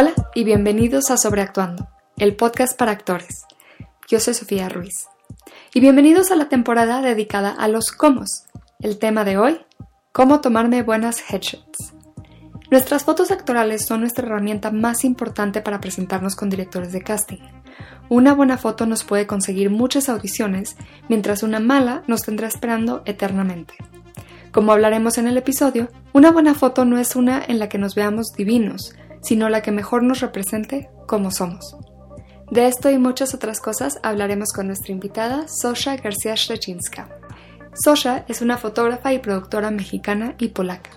Hola y bienvenidos a Sobreactuando, el podcast para actores. Yo soy Sofía Ruiz. Y bienvenidos a la temporada dedicada a los cómo. El tema de hoy, cómo tomarme buenas headshots. Nuestras fotos actorales son nuestra herramienta más importante para presentarnos con directores de casting. Una buena foto nos puede conseguir muchas audiciones, mientras una mala nos tendrá esperando eternamente. Como hablaremos en el episodio, una buena foto no es una en la que nos veamos divinos, sino la que mejor nos represente como somos. De esto y muchas otras cosas hablaremos con nuestra invitada, Sosha García Szrecinska. Sosha es una fotógrafa y productora mexicana y polaca.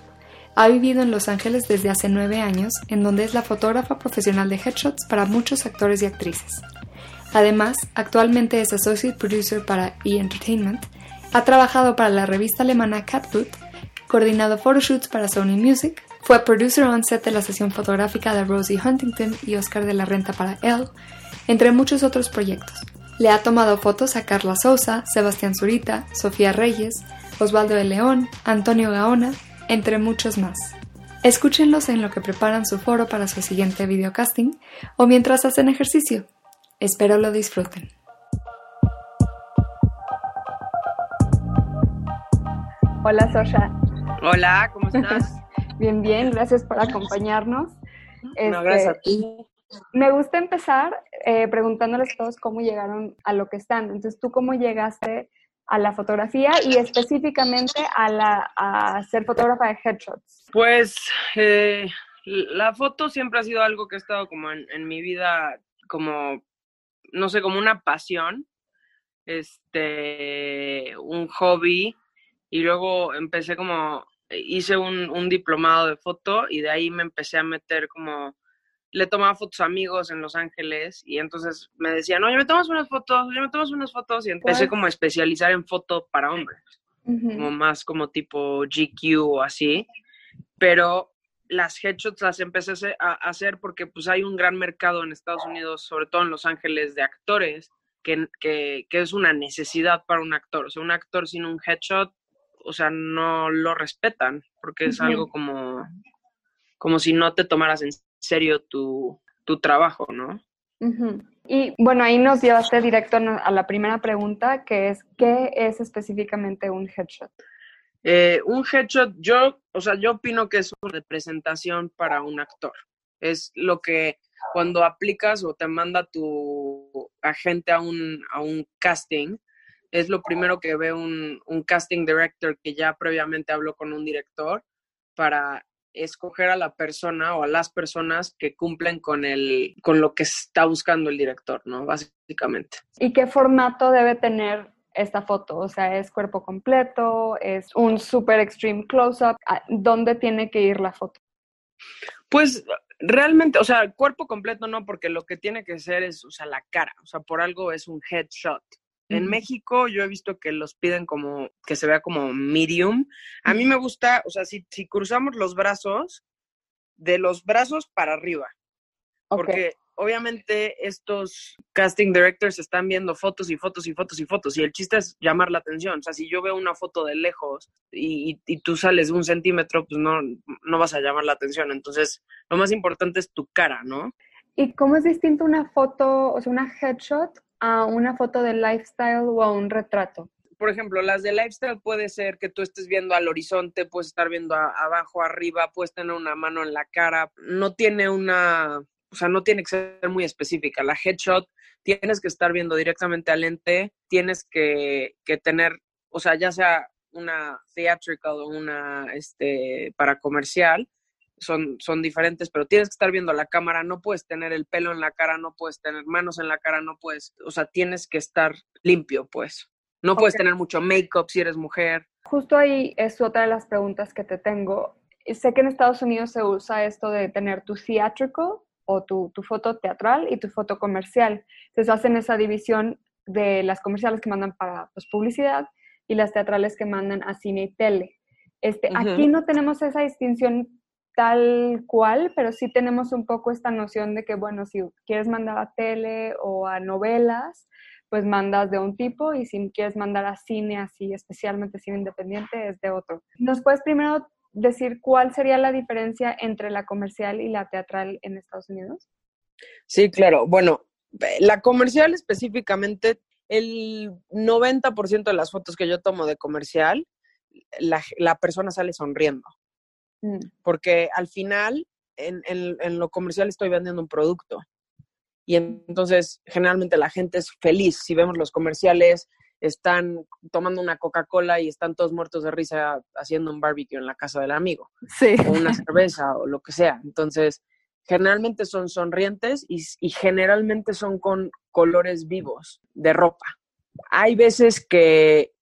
Ha vivido en Los Ángeles desde hace nueve años, en donde es la fotógrafa profesional de headshots para muchos actores y actrices. Además, actualmente es Associate Producer para E! Entertainment, ha trabajado para la revista alemana Catfoot, coordinado photoshoots para Sony Music, fue producer on set de la sesión fotográfica de Rosie Huntington y Oscar de la Renta para Elle, entre muchos otros proyectos. Le ha tomado fotos a Carla Sousa, Sebastián Zurita, Sofía Reyes, Osvaldo de León, Antonio Gaona, entre muchos más. Escúchenlos en lo que preparan su foro para su siguiente videocasting o mientras hacen ejercicio. Espero lo disfruten. Hola Sosha. Hola, ¿cómo estás? Bien, bien, gracias por acompañarnos. No, gracias a este, ti. Me gusta empezar eh, preguntándoles todos cómo llegaron a lo que están. Entonces, ¿tú cómo llegaste a la fotografía y específicamente a, la, a ser fotógrafa de headshots? Pues eh, la foto siempre ha sido algo que ha estado como en, en, mi vida, como, no sé, como una pasión, este, un hobby. Y luego empecé como hice un, un, diplomado de foto y de ahí me empecé a meter como, le tomaba fotos a amigos en Los Ángeles y entonces me decían, oye, me tomas unas fotos, oye, me tomas unas fotos y empecé como a especializar en foto para hombres, como más como tipo GQ o así, pero las headshots las empecé a hacer porque pues hay un gran mercado en Estados Unidos, sobre todo en Los Ángeles, de actores, que, que, que es una necesidad para un actor. O sea, un actor sin un headshot o sea, no lo respetan, porque es algo como, como si no te tomaras en serio tu, tu trabajo, ¿no? Y bueno, ahí nos llevaste directo a la primera pregunta, que es, ¿qué es específicamente un headshot? Eh, un headshot, yo, o sea, yo opino que es una representación para un actor. Es lo que cuando aplicas o te manda tu agente a un, a un casting, es lo primero que ve un, casting director que ya previamente habló con un director para escoger a la persona o a las personas que cumplen con el con lo que está buscando el director, ¿no? Básicamente. ¿Y qué formato debe tener esta foto? O sea, ¿es cuerpo completo? ¿Es un super extreme close-up? ¿Dónde tiene que ir la foto? Pues realmente, o sea, cuerpo completo no, porque lo que tiene que ser es, o sea, la cara. O sea, por algo es un headshot. En México yo he visto que los piden como que se vea como medium. A mí me gusta, o sea, si, si cruzamos los brazos, de los brazos para arriba. Porque obviamente estos casting directors están viendo fotos y fotos y fotos y fotos y el chiste es llamar la atención. O sea, si yo veo una foto de lejos y, y, tú sales un centímetro, pues no, no vas a llamar la atención. Entonces, lo más importante es tu cara, ¿no? ¿Y cómo es distinto una foto, o sea, una headshot a una foto de lifestyle o a un retrato? Por ejemplo, las de lifestyle puede ser que tú estés viendo al horizonte, puedes estar viendo abajo, arriba, puedes tener una mano en la cara. No tiene una, o sea, no tiene que ser muy específica. La headshot tienes que estar viendo directamente al lente, tienes que, que tener, o sea, ya sea una theatrical o una este, para comercial, son, son diferentes, pero tienes que estar viendo la cámara, no puedes tener el pelo en la cara, no puedes tener manos en la cara, no puedes, o sea, tienes que estar limpio, pues. No puedes tener mucho make-up si eres mujer. Justo ahí es otra de las preguntas que te tengo. Sé que en Estados Unidos se usa esto de tener tu theatrical o tu, tu foto teatral y tu foto comercial. Entonces hacen esa división de las comerciales que mandan para pues, publicidad y las teatrales que mandan a cine y tele. Este, Aquí no tenemos esa distinción tal cual, pero sí tenemos un poco esta noción de que, bueno, si quieres mandar a tele o a novelas, pues mandas de un tipo y si quieres mandar a cine así, especialmente cine independiente, es de otro. ¿Nos puedes primero decir cuál sería la diferencia entre la comercial y la teatral en Estados Unidos? Sí, claro. Bueno, la comercial específicamente, el 90% de las fotos que yo tomo de comercial, la, persona sale sonriendo. Mm. Porque al final, en, en lo comercial estoy vendiendo un producto. Y entonces, generalmente la gente es feliz. Si vemos los comerciales, están tomando una Coca-Cola y están todos muertos de risa haciendo un barbecue en la casa del amigo. Sí. O una cerveza o lo que sea. Entonces, generalmente son sonrientes y, generalmente son con colores vivos de ropa. Hay veces que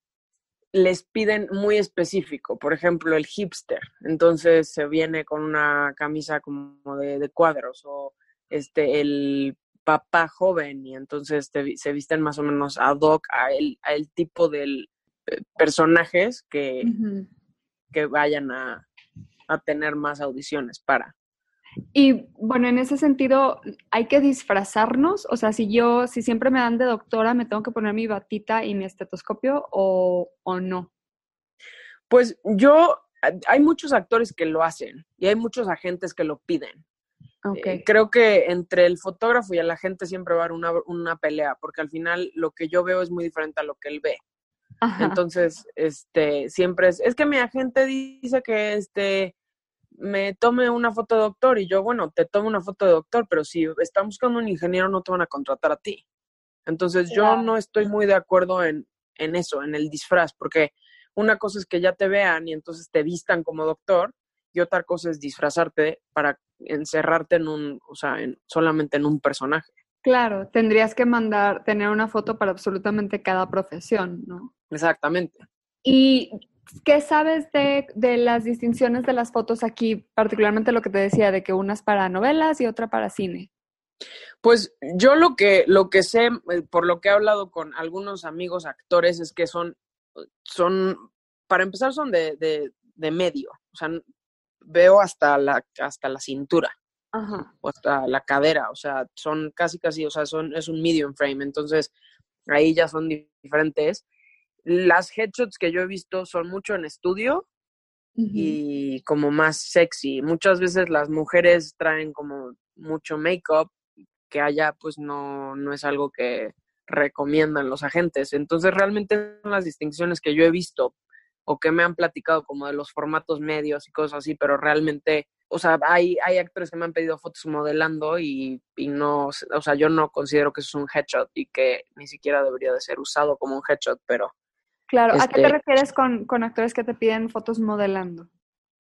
les piden muy específico, por ejemplo, el hipster. Entonces se viene con una camisa como de, cuadros o este, el papá joven y entonces se visten más o menos ad hoc a el, a el tipo de eh, personajes que, que vayan a, a tener más audiciones para. Y bueno, en ese sentido, hay que disfrazarnos, o sea, si yo, si siempre me dan de doctora, me tengo que poner mi batita y mi estetoscopio o, o no. Pues yo, hay muchos actores que lo hacen y hay muchos agentes que lo piden. Okay. Eh, creo que entre el fotógrafo y el agente siempre va a haber una, una, pelea, porque al final lo que yo veo es muy diferente a lo que él ve. Entonces, este, siempre es, es que mi agente dice que este, me tome una foto de doctor y yo, bueno, te tomo una foto de doctor, pero si están buscando un ingeniero no te van a contratar a ti. Entonces yo no estoy muy de acuerdo en, en eso, en el disfraz, porque una cosa es que ya te vean y entonces te vistan como doctor y otra cosa es disfrazarte para encerrarte en un, o sea, en, solamente en un personaje. Claro, tendrías que mandar, tener una foto para absolutamente cada profesión, ¿no? Exactamente. Y ¿Qué sabes de, de, las distinciones de las fotos aquí, particularmente lo que te decía, de que una es para novelas y otra para cine? Pues yo lo que, lo que sé, eh, por lo que he hablado con algunos amigos actores, es que son, son para empezar, son de, de, de medio. O sea, veo hasta la, hasta la cintura. Ajá. O hasta la cadera. O sea, son casi, casi, o sea, son, es un medium frame. Entonces, ahí ya son diferentes. Las headshots que yo he visto son mucho en estudio y como más sexy. Muchas veces las mujeres traen como mucho make-up que allá pues no, no es algo que recomiendan los agentes. Entonces realmente son las distinciones que yo he visto o que me han platicado como de los formatos medios y cosas así, pero realmente, o sea, hay, hay actores que me han pedido fotos modelando y, y no, o sea, yo no considero que eso es un headshot y que ni siquiera debería de ser usado como un headshot, pero Claro, ¿a qué te este refieres con, con, actores que te piden fotos modelando?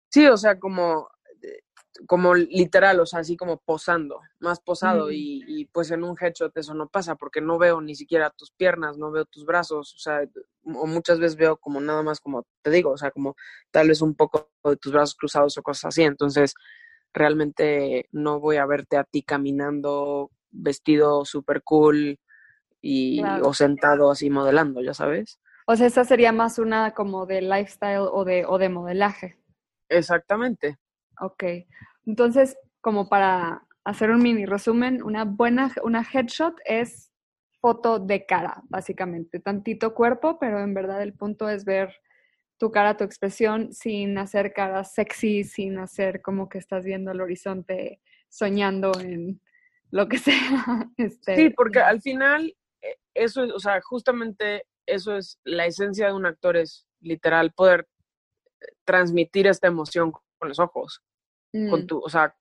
Sí, o sea, como, eh, como literal, o sea, así como posando, más posado, y, y, pues en un headshot eso no pasa, porque no veo ni siquiera tus piernas, no veo tus brazos, o sea, o muchas veces veo como nada más como te digo, o sea, como tal vez un poco de tus brazos cruzados o cosas así, entonces realmente no voy a verte a ti caminando vestido súper cool y o sentado así modelando, ya sabes. O sea, esa sería más una como de lifestyle o de, o de modelaje. Exactamente. Ok. Entonces, como para hacer un mini resumen, una buena, una headshot es foto de cara, básicamente. Tantito cuerpo, pero en verdad el punto es ver tu cara, tu expresión, sin hacer cara sexy, sin hacer como que estás viendo el horizonte, soñando en lo que sea. Este, sí, porque al final, eh, eso, o sea, justamente eso es la esencia de un actor, es literal poder eh, transmitir esta emoción con los ojos. Con mm. tu, o sea,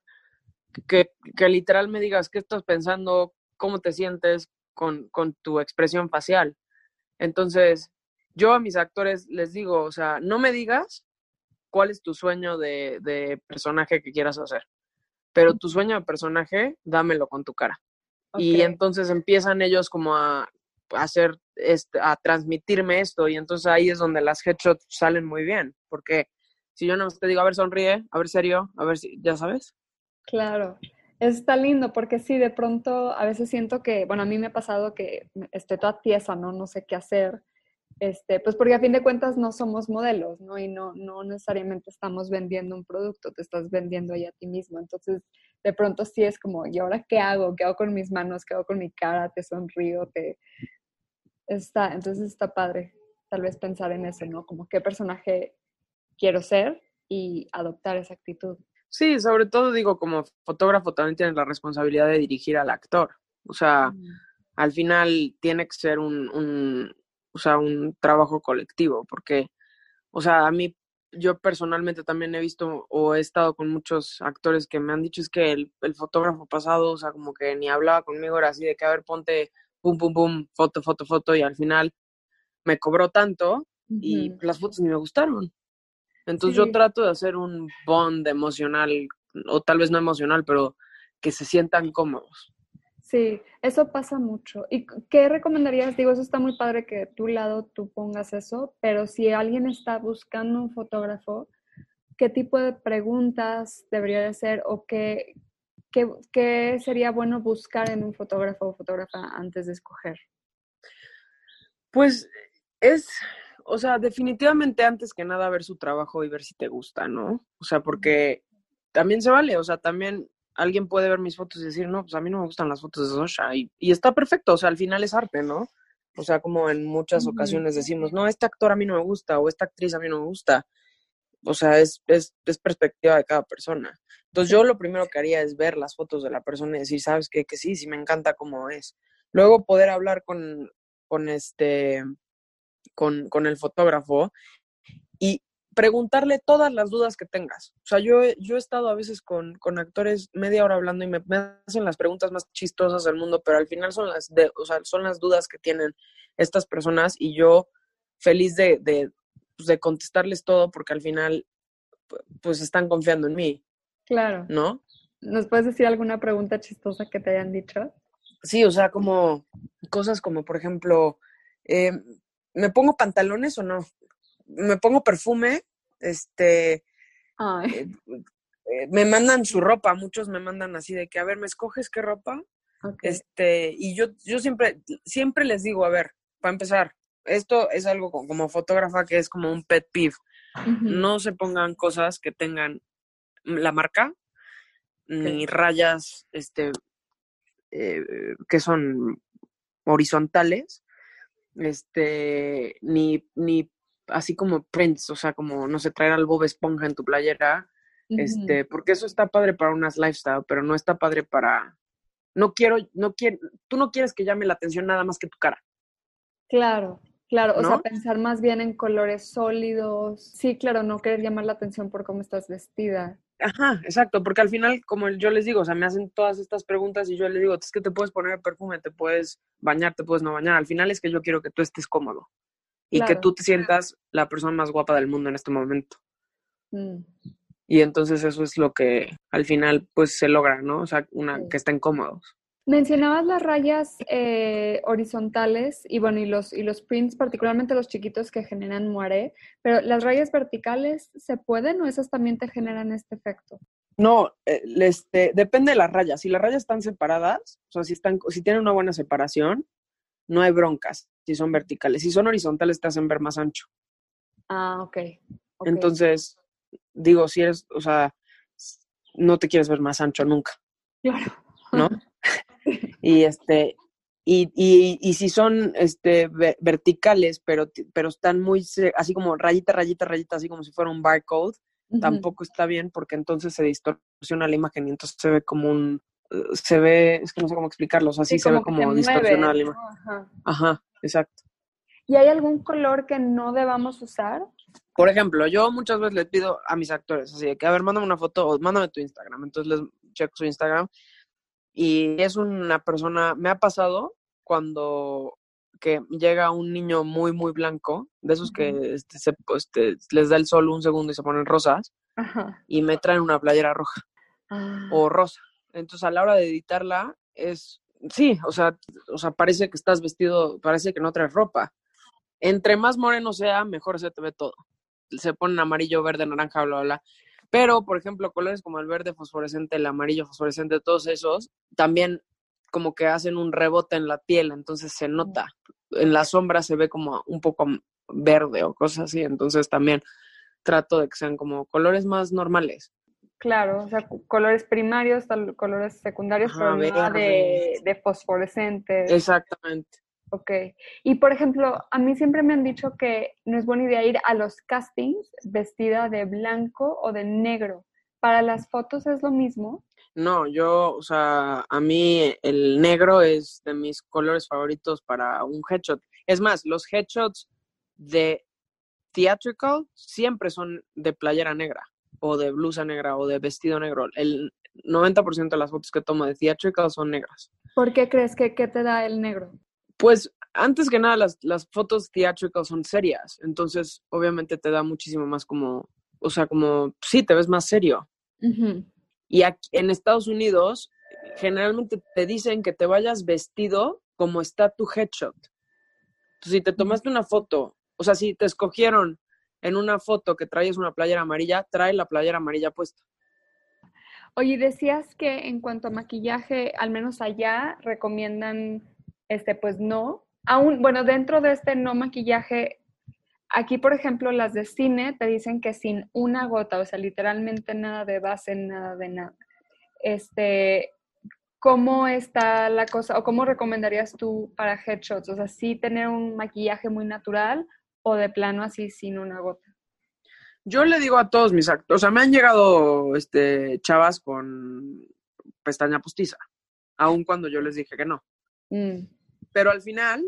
que, que, literal me digas qué estás pensando, cómo te sientes con, con tu expresión facial. Entonces, yo a mis actores les digo, o sea, no me digas cuál es tu sueño de, de personaje que quieras hacer, pero tu sueño de personaje, dámelo con tu cara. Y entonces empiezan ellos como a hacer, este, a transmitirme esto y entonces ahí es donde las headshots salen muy bien, porque si yo no te digo, a ver, sonríe, a ver, serio, a ver si, ya sabes. Claro, está lindo porque sí, de pronto a veces siento que, bueno, a mí me ha pasado que estoy toda tiesa, ¿no? No sé qué hacer. Este, pues porque a fin de cuentas no somos modelos, ¿no? Y no, no necesariamente estamos vendiendo un producto, te estás vendiendo ahí a ti mismo. Entonces, de pronto sí es como, ¿y ahora qué hago? ¿Qué hago con mis manos? ¿Qué hago con mi cara? Te sonrío, te, Está, entonces está padre tal vez pensar en eso, ¿no? Como qué personaje quiero ser y adoptar esa actitud. Sí, sobre todo digo, como fotógrafo también tienes la responsabilidad de dirigir al actor. O sea, al final tiene que ser un, un, o sea, un trabajo colectivo, porque, o sea, a mí, yo personalmente también he visto o he estado con muchos actores que me han dicho es que el, el fotógrafo pasado, o sea, como que ni hablaba conmigo, era así de que, a ver, ponte, pum, pum, pum, foto, foto, foto, y al final me cobró tanto y las fotos ni me gustaron. Entonces yo trato de hacer un bond emocional, o tal vez no emocional, pero que se sientan cómodos. Sí, eso pasa mucho. ¿Y qué recomendarías? Digo, eso está muy padre que tu lado tú pongas eso, pero si alguien está buscando un fotógrafo, ¿qué tipo de preguntas debería de hacer o qué, qué, qué sería bueno buscar en un fotógrafo o fotógrafa antes de escoger? Pues es, o sea, definitivamente antes que nada ver su trabajo y ver si te gusta, ¿no? O sea, porque también se vale, o sea, también alguien puede ver mis fotos y decir, no, pues a mí no me gustan las fotos de Sosha y, y está perfecto, o sea, al final es arte, ¿no? O sea, como en muchas ocasiones decimos, no, este actor a mí no me gusta o esta actriz a mí no me gusta. O sea, es, es, es perspectiva de cada persona. Entonces yo lo primero que haría es ver las fotos de la persona y decir, ¿sabes qué? Que sí, sí me encanta cómo es. Luego poder hablar con, con este, con, con el fotógrafo y preguntarle todas las dudas que tengas. O sea, yo, yo he estado a veces con, con actores media hora hablando y me, hacen las preguntas más chistosas del mundo, pero al final son las, de, o sea, son las dudas que tienen estas personas y yo feliz de, de, pues, de contestarles todo porque al final pues están confiando en mí. Claro. ¿No? ¿Nos puedes decir alguna pregunta chistosa que te hayan dicho? Sí, o sea, como cosas como, por ejemplo, eh, ¿me pongo pantalones o no? me pongo perfume, este, eh, eh, me mandan su ropa, muchos me mandan así de que, a ver, ¿me escoges qué ropa? Este, y yo, yo siempre, siempre les digo, a ver, para empezar, esto es algo como, fotógrafa que es como un pet peeve. No se pongan cosas que tengan la marca, ni rayas, este, eh, que son horizontales, este, ni, ni así como prints, o sea, como, no sé, traer al Bob Esponja en tu playera, este, porque eso está padre para unas lifestyle, pero no está padre para, no quiero, no quiero, tú no quieres que llame la atención nada más que tu cara. Claro, claro, o sea, pensar más bien en colores sólidos. Sí, claro, no querer llamar la atención por cómo estás vestida. Ajá, exacto, porque al final, como yo les digo, o sea, me hacen todas estas preguntas y yo les digo, es que te puedes poner perfume, te puedes bañar, te puedes no bañar. Al final es que yo quiero que tú estés cómodo y que tú te sientas la persona más guapa del mundo en este momento. Mm. Y entonces eso es lo que al final pues se logra, ¿no? O sea, una, que estén cómodos. Mencionabas las rayas eh, horizontales y bueno, y los, y los prints, particularmente los chiquitos que generan muere, pero las rayas verticales, ¿se pueden o esas también te generan este efecto? No, este, depende de las rayas. Si las rayas están separadas, o sea, si, están, si tienen una buena separación, no hay broncas si son verticales. Si son horizontales, te hacen ver más ancho. Ah, ok. Entonces, digo, si eres, o sea, no te quieres ver más ancho nunca. Claro. ¿No? y este, y, y, y, si son este, verticales, pero, pero están muy, así como rayita, rayita, rayita, así como si fuera un barcode, tampoco está bien porque entonces se distorsiona la imagen y entonces se ve como un, se ve, es que no sé cómo explicarlo, o sea, sí, se ve como distorsional. Ajá. exacto. ¿Y hay algún color que no debamos usar? Por ejemplo, yo muchas veces les pido a mis actores, así de que, a ver, mándame una foto o mándame tu Instagram. Entonces les checo su Instagram y es una persona, me ha pasado cuando que llega un niño muy, muy blanco, de esos que este, se, este, les da el sol un segundo y se ponen rosas, y me traen una playera roja ah. o rosa. Entonces, a la hora de editarla, es, sí, o sea, o sea, parece que estás vestido, parece que no traes ropa. Entre más moreno sea, mejor se te ve todo. Se ponen amarillo, verde, naranja, bla, bla, bla. Pero, por ejemplo, colores como el verde fosforescente, el amarillo fosforescente, todos esos, también como que hacen un rebote en la piel, entonces se nota. En la sombra se ve como un poco verde o cosas así, entonces también trato de que sean como colores más normales. Claro, o sea, colores primarios, colores secundarios, pero nada de, de fosforescentes. Exactamente. Ok. Y por ejemplo, a mí siempre me han dicho que no es buena idea ir a los castings vestida de blanco o de negro. ¿Para las fotos es lo mismo? No, yo, o sea, a mí el negro es de mis colores favoritos para un headshot. Es más, los headshots de theatrical siempre son de playera negra o de blusa negra o de vestido negro. El 90% de las fotos que tomo de theatrical son negras. ¿Por qué crees que qué te da el negro? Pues antes que nada las, las fotos theatrical son serias, entonces obviamente te da muchísimo más como, o sea, como, sí, te ves más serio. Y aquí, en Estados Unidos generalmente te dicen que te vayas vestido como está tu headshot. Entonces, si te tomaste una foto, o sea, si te escogieron en una foto que traes una playera amarilla, trae la playera amarilla puesta. Oye, decías que en cuanto a maquillaje, al menos allá recomiendan, este, pues no. Aún, bueno, dentro de este no maquillaje, aquí, por ejemplo, las de cine te dicen que sin una gota, o sea, literalmente nada de base, nada de nada. Este, ¿cómo está la cosa o cómo recomendarías tú para headshots? O sea, sí tener un maquillaje muy natural o de plano así sin una gota. Yo le digo a todos mis actos, o sea, me han llegado este, chavas con pestaña postiza, aun cuando yo les dije que no. Mm. Pero al final,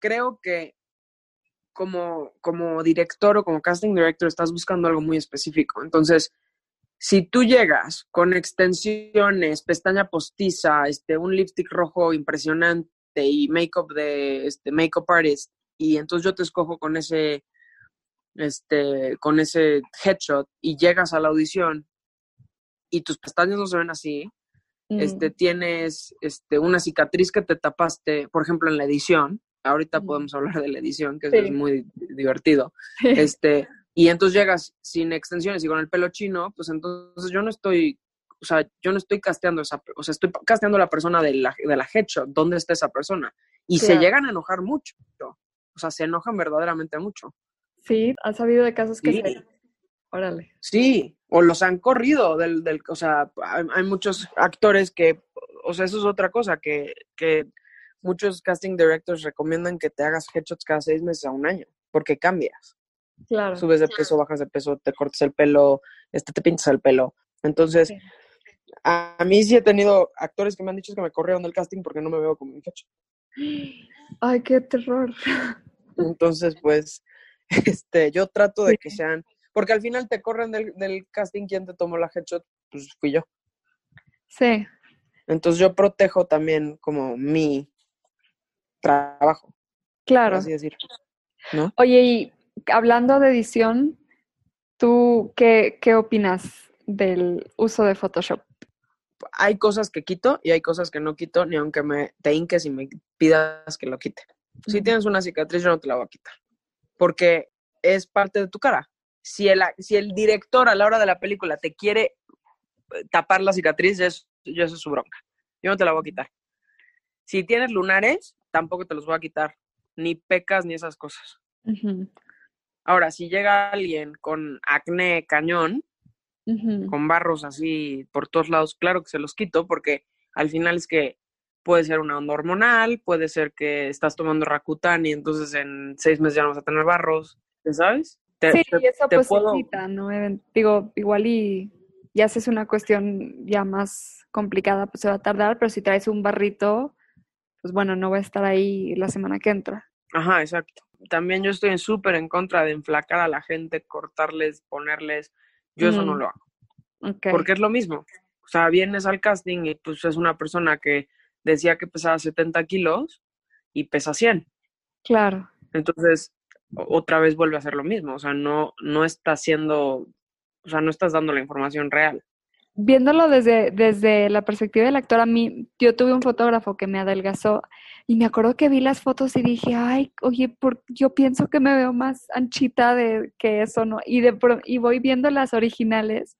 creo que como, como director o como casting director estás buscando algo muy específico. Entonces, si tú llegas con extensiones, pestaña postiza, este, un lipstick rojo impresionante y make-up de este, make-up artist, y entonces yo te escojo con ese este, con ese headshot y llegas a la audición y tus pestañas no se ven así, este, tienes este, una cicatriz que te tapaste, por ejemplo, en la edición, ahorita podemos hablar de la edición, que Sí. es muy divertido, este, y entonces llegas sin extensiones y con el pelo chino, pues entonces yo no estoy, o sea, yo no estoy casteando esa, o sea, estoy casteando a la persona de la, de la headshot, ¿dónde está esa persona? Y se llegan a enojar mucho, o sea, se enojan verdaderamente mucho. Sí, has sabido de casos que Sí. se... Órale. Sí, o los han corrido del, del o sea, hay, hay muchos actores que, o sea, eso es otra cosa, que, que muchos casting directors recomiendan que te hagas headshots cada seis meses a un año, porque cambias, Claro. subes de peso, bajas de peso, te cortas el pelo, este, te pintas el pelo. Entonces, Sí. a, a mí sí he tenido actores que me han dicho que me corrieron del casting porque no me veo como un headshot. Ay, qué terror. Entonces, pues, este, yo trato de Sí. que sean, porque al final te corren del, del casting, ¿quién te tomó la headshot? Pues fui yo. Sí, Entonces yo protejo también como mi trabajo, claro. así decir. ¿No? Oye, y hablando de edición, ¿tú qué, qué opinas del uso de Photoshop? Hay cosas que quito y hay cosas que no quito, ni aunque me te hinques y me pidas que lo quite. Si tienes una cicatriz, yo no te la voy a quitar. Porque es parte de tu cara. Si el, si el director a la hora de la película te quiere eh, tapar la cicatriz, ya es, ya es su bronca. Yo no te la voy a quitar. Si tienes lunares, tampoco te los voy a quitar. Ni pecas ni esas cosas. Ahora, si llega alguien con acné cañón, con barros así por todos lados, claro que se los quito porque al final es que puede ser una onda hormonal, puede ser que estás tomando Rakután y entonces en seis meses ya no vas a tener barros, ¿ya sabes? Te- Sí, te- y eso te pues se puedo- quita, ¿no? Digo, igual y ya si es una cuestión ya más complicada, pues se va a tardar, pero si traes un barrito, pues bueno, no va a estar ahí la semana que entra. Ajá, exacto. También yo estoy súper en contra de enflacar a la gente, cortarles, ponerles. Yo eso no Mm. lo hago. Porque es lo mismo. O sea, vienes al casting y pues es una persona que decía que pesaba 70 kilos y pesa 100. Claro. Entonces, otra vez vuelve a hacer lo mismo. O sea, no, no está haciendo, o sea, no estás dando la información real. Viéndolo desde, desde la perspectiva del actor, a mí, yo tuve un fotógrafo que me adelgazó y me acuerdo que vi las fotos y dije, ay, oye, por, yo pienso que me veo más anchita de que eso, ¿no? Y, de, y voy viendo las originales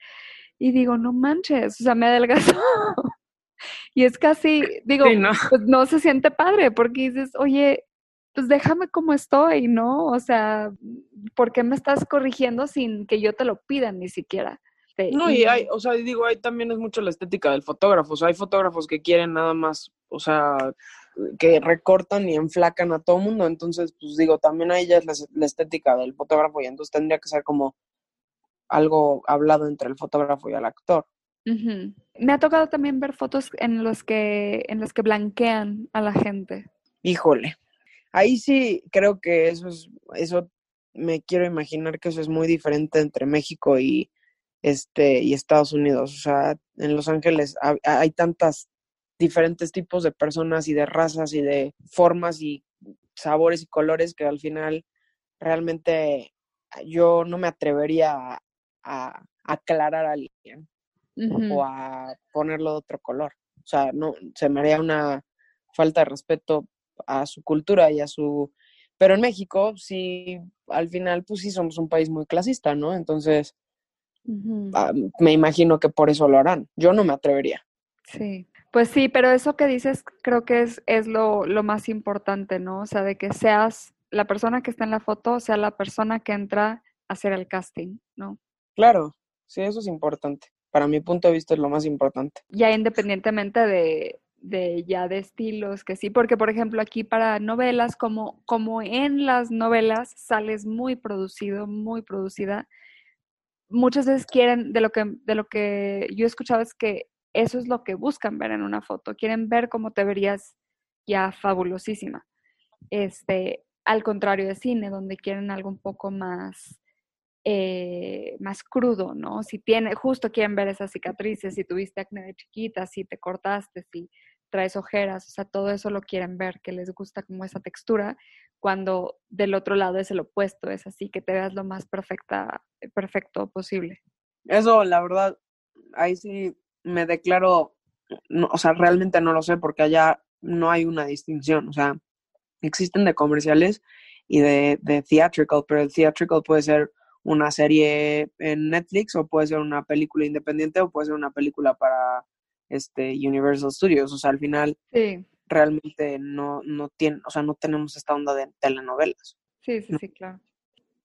y digo, no manches, o sea, me adelgazó. Y es casi, digo, Sí, ¿no? pues no se siente padre porque dices, oye, pues déjame como estoy, ¿no? O sea, ¿por qué me estás corrigiendo sin que yo te lo pida ni siquiera? Este, No, y hay, o sea, digo, ahí también es mucho la estética del fotógrafo. O sea, hay fotógrafos que quieren nada más, o sea, que recortan y enflacan a todo mundo. Entonces, pues digo, también a ella es la, la, estética del fotógrafo y entonces tendría que ser como algo hablado entre el fotógrafo y el actor. Me ha tocado también ver fotos en los que en los que blanquean a la gente. Híjole. Ahí sí creo que eso es eso me quiero imaginar que eso es muy diferente entre México y este y Estados Unidos. O sea, en Los Ángeles hay tantas diferentes tipos de personas y de razas y de formas y sabores y colores que al final realmente yo no me atrevería a, a aclarar a alguien o a ponerlo de otro color. O sea, no, se me haría una falta de respeto a su cultura y a su... Pero en México, sí, al final, pues sí somos un país muy clasista, ¿no? Entonces, ah, me imagino que por eso lo harán. Yo no me atrevería. Sí, pues sí, pero eso que dices creo que es, es lo, lo más importante, ¿no? O sea, de que seas la persona que está en la foto, sea la persona que entra a hacer el casting, ¿no? Claro, sí, eso es importante para mi punto de vista es lo más importante. Ya independientemente de, de ya de estilos, que sí, porque por ejemplo aquí para novelas, como, como en las novelas sales muy producido, muy producida, muchas veces quieren, de lo que, de lo que yo he escuchado es que eso es lo que buscan ver en una foto, quieren ver cómo te verías ya fabulosísima. Este, al contrario de cine, donde quieren algo un poco más eh, más crudo, ¿no? Si tiene, justo quieren ver esas cicatrices, si tuviste acné de chiquita, si te cortaste, si traes ojeras, o sea, todo eso lo quieren ver, que les gusta como esa textura, cuando del otro lado es el opuesto, es así, que te veas lo más perfecta, perfecto posible. Eso, la verdad, ahí sí me declaro, o sea, realmente no lo sé porque allá no hay una distinción, o sea, existen de comerciales y de, de theatrical, pero el theatrical puede ser una serie en Netflix o puede ser una película independiente o puede ser una película para este Universal Studios. O sea, al final realmente no, no tiene, o sea, no tenemos esta onda de telenovelas. Sí, sí, sí, claro.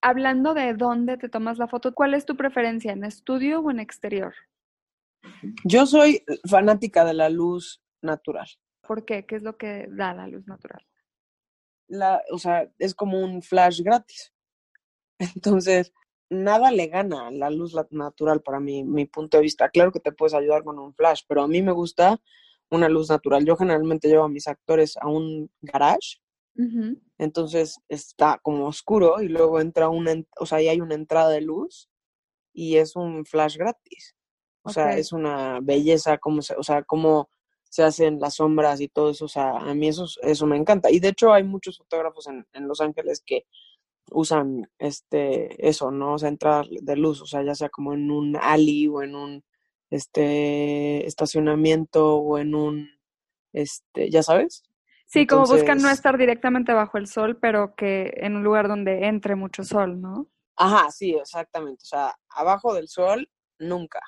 Hablando de dónde te tomas la foto, ¿cuál es tu preferencia, en estudio o en exterior? Yo soy fanática de la luz natural. ¿Por qué? ¿Qué es lo que da la luz natural? La, o sea, es como un flash gratis. Entonces, nada le gana la luz natural para mi, mi punto de vista. Claro que te puedes ayudar con un flash, pero a mí me gusta una luz natural. Yo generalmente llevo a mis actores a un garage, entonces está como oscuro y luego entra una, o sea, ahí hay una entrada de luz y es un flash gratis. O sea, es una belleza, como se, o sea, cómo se hacen las sombras y todo eso. O sea, a mí eso, eso me encanta. Y de hecho hay muchos fotógrafos en, en Los Ángeles que usan este eso, ¿no? O sea, entrar de luz, o sea, ya sea como en un alley o en un este estacionamiento o en un este, ya sabes? Sí, como buscan no estar directamente bajo el sol, pero que en un lugar donde entre mucho sol, ¿no? Ajá, sí, exactamente. O sea, abajo del sol, nunca.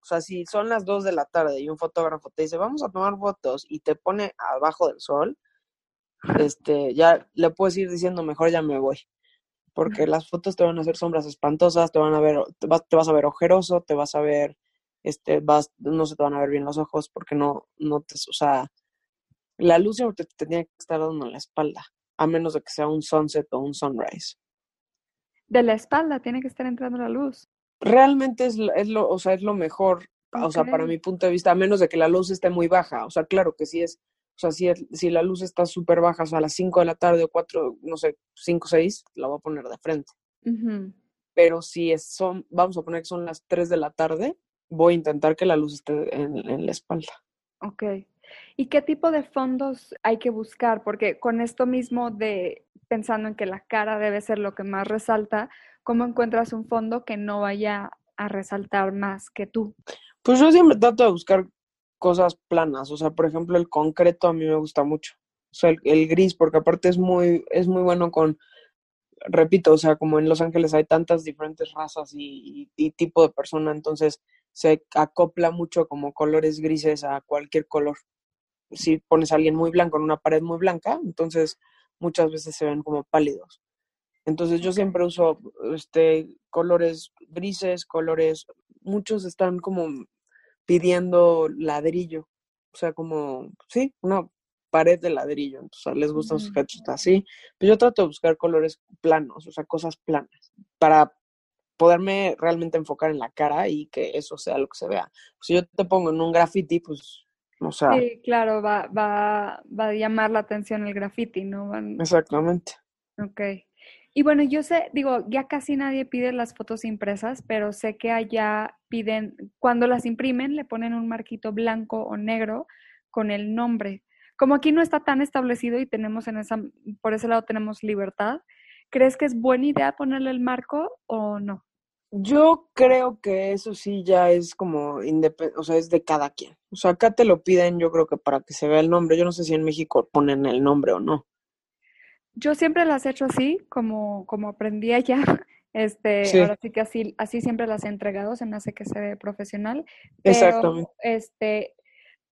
O sea, si son las dos de la tarde y un fotógrafo te dice, vamos a tomar fotos y te pone abajo del sol, este, ya le puedes ir diciendo, mejor ya me voy porque las fotos te van a hacer sombras espantosas, te van a ver, te vas, te vas a ver ojeroso, te vas a ver, este, vas, no se te van a ver bien los ojos porque no, no te, o sea, la luz siempre te, tenía que estar dando en la espalda, a menos de que sea un sunset o un sunrise. De la espalda tiene que estar entrando la luz. Realmente es, es lo, o sea, es lo mejor, o sea, para mi punto de vista, a menos de que la luz esté muy baja, o sea, claro que sí es o sea, si, si la luz está súper baja, o sea, a las 5 de la tarde o 4, no sé, 5, 6, la voy a poner de frente. Pero si es, son, vamos a poner que son las 3 de la tarde, voy a intentar que la luz esté en, en la espalda. Ok. ¿Y qué tipo de fondos hay que buscar? Porque con esto mismo de pensando en que la cara debe ser lo que más resalta, ¿cómo encuentras un fondo que no vaya a resaltar más que tú? Pues yo siempre trato de buscar cosas planas. O sea, por ejemplo, el concreto a mí me gusta mucho. O sea, el, gris, porque aparte es muy, es muy bueno con, repito, o sea, como en Los Ángeles hay tantas diferentes razas y, tipo de persona, entonces se acopla mucho como colores grises a cualquier color. Si pones a alguien muy blanco en una pared muy blanca, entonces muchas veces se ven como pálidos. Entonces yo siempre uso este colores grises, colores, muchos están como pidiendo ladrillo. O sea, como, sí, una pared de ladrillo, entonces les gustan sus headshots así. Pues yo trato de buscar colores planos, o sea, cosas planas, para poderme realmente enfocar en la cara y que eso sea lo que se vea. Si yo te pongo en un graffiti, pues, o sea... Sí, claro, va, va, va a llamar la atención el graffiti, ¿no? Exactamente. Ok. Y bueno, yo sé, digo, ya casi nadie pide las fotos impresas, pero sé que allá piden, cuando las imprimen, le ponen un marquito blanco o negro con el nombre. Como aquí no está tan establecido y tenemos en esa, por ese lado tenemos libertad, ¿crees que es buena idea ponerle el marco o no? Yo creo que eso sí ya es como o sea, es de cada quien. O sea, acá te lo piden, yo creo que para que se vea el nombre. Yo no sé si en México ponen el nombre o no. Yo siempre las he hecho así, como, como aprendí allá. Este, ahora sí que así, así siempre las he entregado, se me hace que se ve profesional. Exactamente. Este,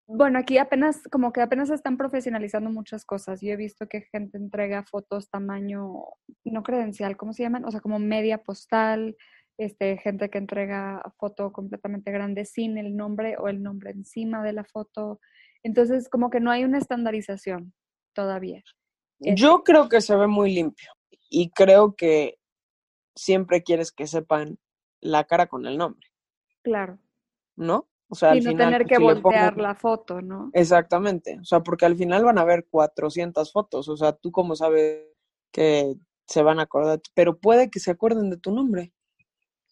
bueno, aquí apenas, como que apenas se están profesionalizando muchas cosas. Yo he visto que gente entrega fotos tamaño, no credencial, ¿cómo se llaman? O sea, como media postal, este, gente que entrega foto completamente grande sin el nombre o el nombre encima de la foto. Entonces, como que no hay una estandarización todavía. Yo creo que se ve muy limpio y creo que siempre quieres que sepan la cara con el nombre. Claro. ¿No? O sea, al no tener que voltear la foto, ¿no? Exactamente. O sea, porque al final van a haber 400 fotos. O sea, tú como sabes que se van a acordar, pero puede que se acuerden de tu nombre.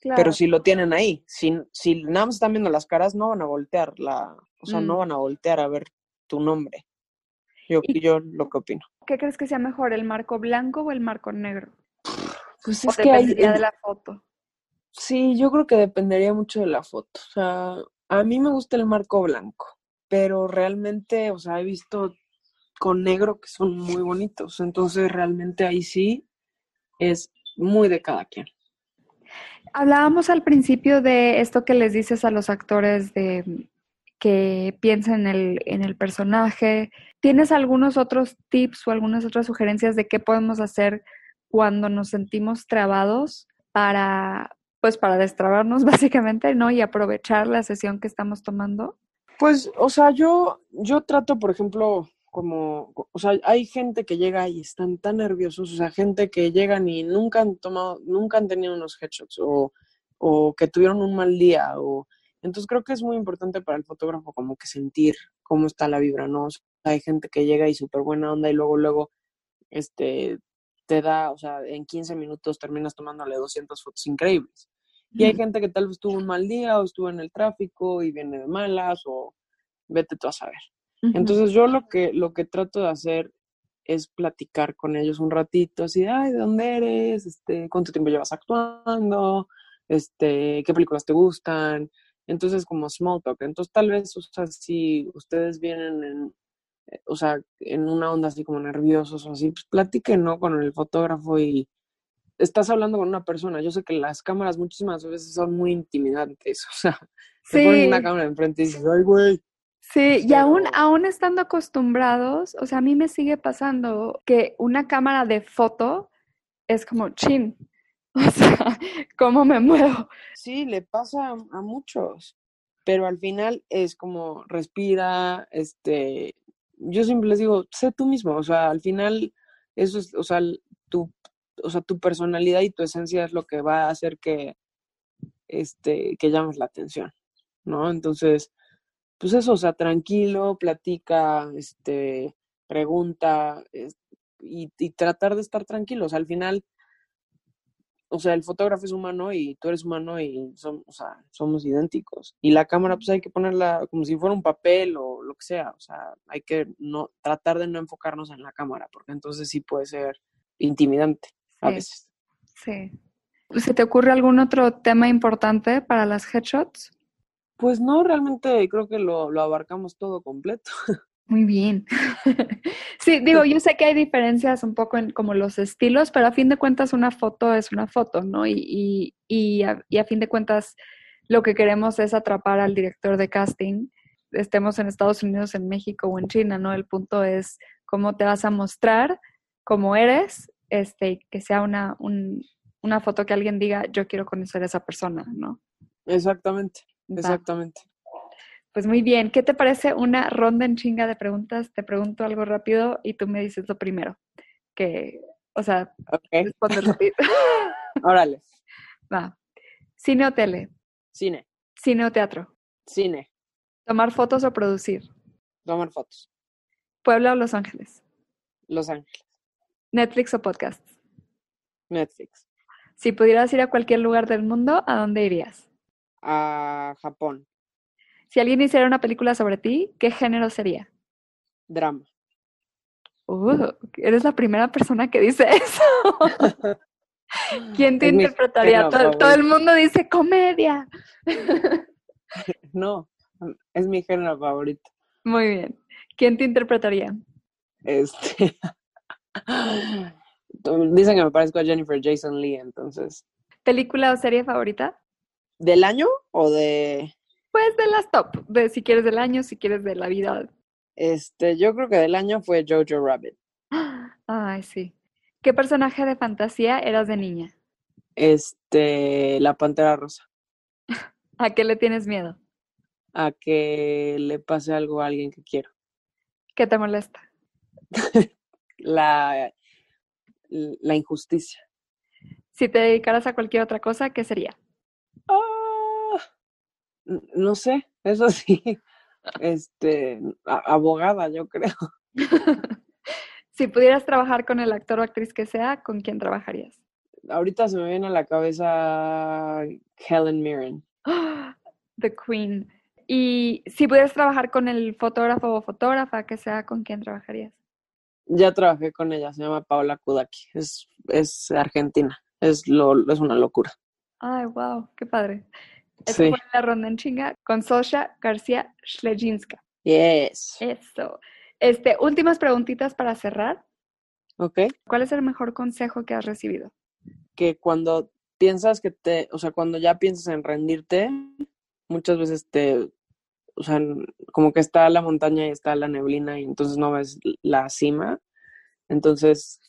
Claro. Pero si lo tienen ahí, si, si nada más están viendo las caras, no van a voltear la, o sea, no mm. van a voltear a ver tu nombre. Yo, yo lo que opino. ¿Qué crees que sea mejor, el marco blanco o el marco negro? Pues es que hay, de la foto. Sí, yo creo que dependería mucho de la foto. O sea, a mí me gusta el marco blanco, pero realmente, o sea, he visto con negro que son muy bonitos. Entonces, realmente ahí sí es muy de cada quien. Hablábamos al principio de esto que les dices a los actores de que piensen en el, en el personaje. ¿Tienes algunos otros tips o algunas otras sugerencias de qué podemos hacer cuando nos sentimos trabados para, pues para destrabarnos básicamente, ¿no? Y aprovechar la sesión que estamos tomando. Pues, o sea, yo, yo trato, por ejemplo, como, o sea, hay gente que llega y están tan nerviosos, o sea, gente que llegan y nunca han tomado, nunca han tenido unos headshots o, o que tuvieron un mal día o entonces creo que es muy importante para el fotógrafo como que sentir cómo está la vibra, ¿no? Hay gente que llega y súper buena onda y luego, luego, este, te da, o sea, en 15 minutos terminas tomándole 200 fotos increíbles. Y hay gente que tal vez tuvo un mal día o estuvo en el tráfico y viene de malas o vete tú a saber. Entonces yo lo que, lo que trato de hacer es platicar con ellos un ratito, así, ay, ¿de dónde eres? Este, ¿Cuánto tiempo llevas actuando? Este, ¿Qué películas te gustan? Entonces, como small talk. Entonces, tal vez, o sea, si ustedes vienen en, o sea, en una onda así como nerviosos o así, pues platiquen, ¿no? Con el fotógrafo y estás hablando con una persona. Yo sé que las cámaras muchísimas veces son muy intimidantes, o sea, se ponen una cámara enfrente y dices, ay, güey. Sí, y aún, aún estando acostumbrados, o sea, a mí me sigue pasando que una cámara de foto es como chin, O sea, ¿cómo me muevo? Sí, le pasa a, muchos, pero al final es como respira, este, yo siempre les digo, sé tú mismo, o sea, al final eso es, o sea, tu, o sea, tu personalidad y tu esencia es lo que va a hacer que, este, que llames la atención, ¿no? Entonces, pues eso, o sea, tranquilo, platica, este, pregunta y, y tratar de estar tranquilos. Al final, o sea, el fotógrafo es humano y tú eres humano y son, o sea, somos idénticos. Y la cámara, pues hay que ponerla como si fuera un papel o lo que sea. O sea, hay que no tratar de no enfocarnos en la cámara, porque entonces sí puede ser intimidante a veces. Sí. ¿Se te ocurre algún otro tema importante para las headshots? Pues no, realmente creo que lo, lo abarcamos todo completo. Muy bien. sí, digo, yo sé que hay diferencias un poco en como los estilos, pero a fin de cuentas una foto es una foto, ¿no? Y, y, a, fin de cuentas lo que queremos es atrapar al director de casting, estemos en Estados Unidos, en México o en China, ¿no? El punto es cómo te vas a mostrar, cómo eres, este, que sea una, una foto que alguien diga, yo quiero conocer a esa persona, ¿no? Exactamente, exactamente. Pues muy bien, ¿qué te parece una ronda en chinga de preguntas? Te pregunto algo rápido y tú me dices lo primero. Que, o sea, Ok. respondes rápido. Órale. Va. Cine o tele, Cine. cine o teatro, Cine. tomar fotos o producir, Tomar fotos. Puebla o Los Ángeles, Los Ángeles. Netflix o podcast. Netflix. Si pudieras ir a cualquier lugar del mundo, ¿a dónde irías? A Japón. Si alguien hiciera una película sobre ti, ¿qué género sería? Drama. Uh, eres la primera persona que dice eso. ¿Quién te Es interpretaría? Todo, todo el mundo dice comedia. No, es mi género favorito. Muy bien. ¿Quién te interpretaría? Este. Dicen que me parezco a Jennifer Jason Lee, entonces. ¿Película o serie favorita? ¿Del año o de.? Pues de las top, de si quieres del año, si quieres de la vida. Este, yo creo que del año fue Jojo Rabbit. Ay, sí. ¿Qué personaje de fantasía eras de niña? Este, la pantera rosa. ¿A qué le tienes miedo? A que le pase algo a alguien que quiero. ¿Qué te molesta? La, la injusticia. Si te dedicaras a cualquier otra cosa, ¿qué sería? N- no sé, eso sí. Este, abogada, yo creo. Si pudieras trabajar con el actor o actriz que sea, ¿con quién trabajarías? Ahorita se me viene a la cabeza Helen Mirren. The Queen. Y si pudieras trabajar con el fotógrafo o fotógrafa que sea, ¿con quién trabajarías? Ya trabajé con ella, se llama Paola Kudaki. Es, es argentina. Es, lo, es una locura. Ay, wow, qué padre. Esa Sí. fue la ronda en chinga con Sosha García Schlejinska. Yes. Eso. Este, últimas preguntitas para cerrar. Ok. ¿Cuál es el mejor consejo que has recibido? Que cuando piensas que te, o sea, cuando ya piensas en rendirte, muchas veces te, o sea, como que está la montaña y está la neblina y entonces no ves la cima. Entonces,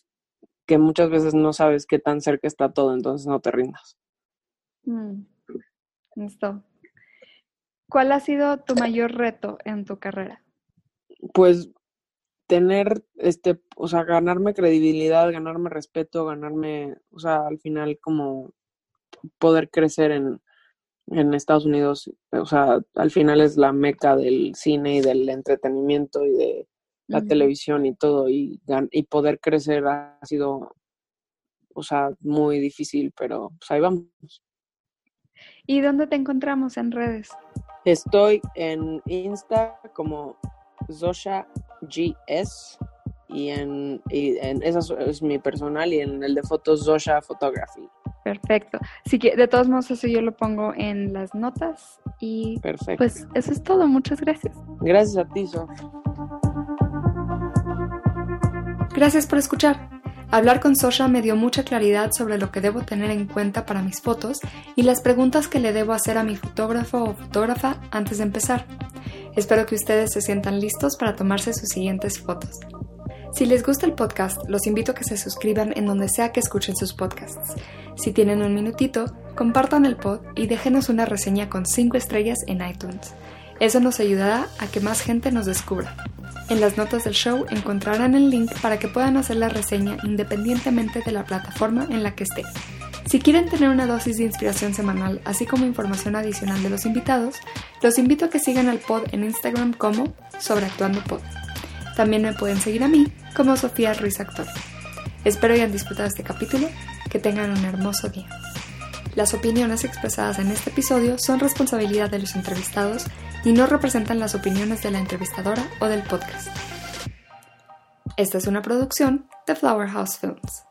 que muchas veces no sabes qué tan cerca está todo, entonces no te rindas. Mm, Listo. ¿Cuál ha sido tu mayor reto en tu carrera? Pues tener, este, o sea, ganarme credibilidad, ganarme respeto, ganarme, o sea, al final como poder crecer en, en Estados Unidos, o sea, al final es la meca del cine y del entretenimiento y de la televisión y todo, y, y poder crecer ha sido, o sea, muy difícil, pero pues ahí vamos. ¿Y dónde te encontramos en redes? Estoy en Insta como Zosha GS y en, y en esa es- es mi personal y en el de fotos Zosha Photography. Perfecto. Así que de todos modos eso yo lo pongo en las notas y Perfecto. pues eso es todo. Muchas gracias. Gracias a ti, Sof. Gracias por escuchar. Hablar con Sosha me dio mucha claridad sobre lo que debo tener en cuenta para mis fotos y las preguntas que le debo hacer a mi fotógrafo o fotógrafa antes de empezar. Espero que ustedes se sientan listos para tomarse sus siguientes fotos. Si les gusta el podcast, los invito a que se suscriban en donde sea que escuchen sus podcasts. Si tienen un minutito, compartan el pod y déjenos una reseña con 5 estrellas en iTunes. Eso nos ayudará a que más gente nos descubra. En las notas del show encontrarán el link para que puedan hacer la reseña independientemente de la plataforma en la que esté. Si quieren tener una dosis de inspiración semanal, así como información adicional de los invitados, los invito a que sigan al pod en Instagram como Sobreactuando Pod. También me pueden seguir a mí como Sofía Ruiz Actor. Espero hayan disfrutado este capítulo, que tengan un hermoso día. Las opiniones expresadas en este episodio son responsabilidad de los entrevistados y no representan las opiniones de la entrevistadora o del podcast. Esta es una producción de Flower House Films.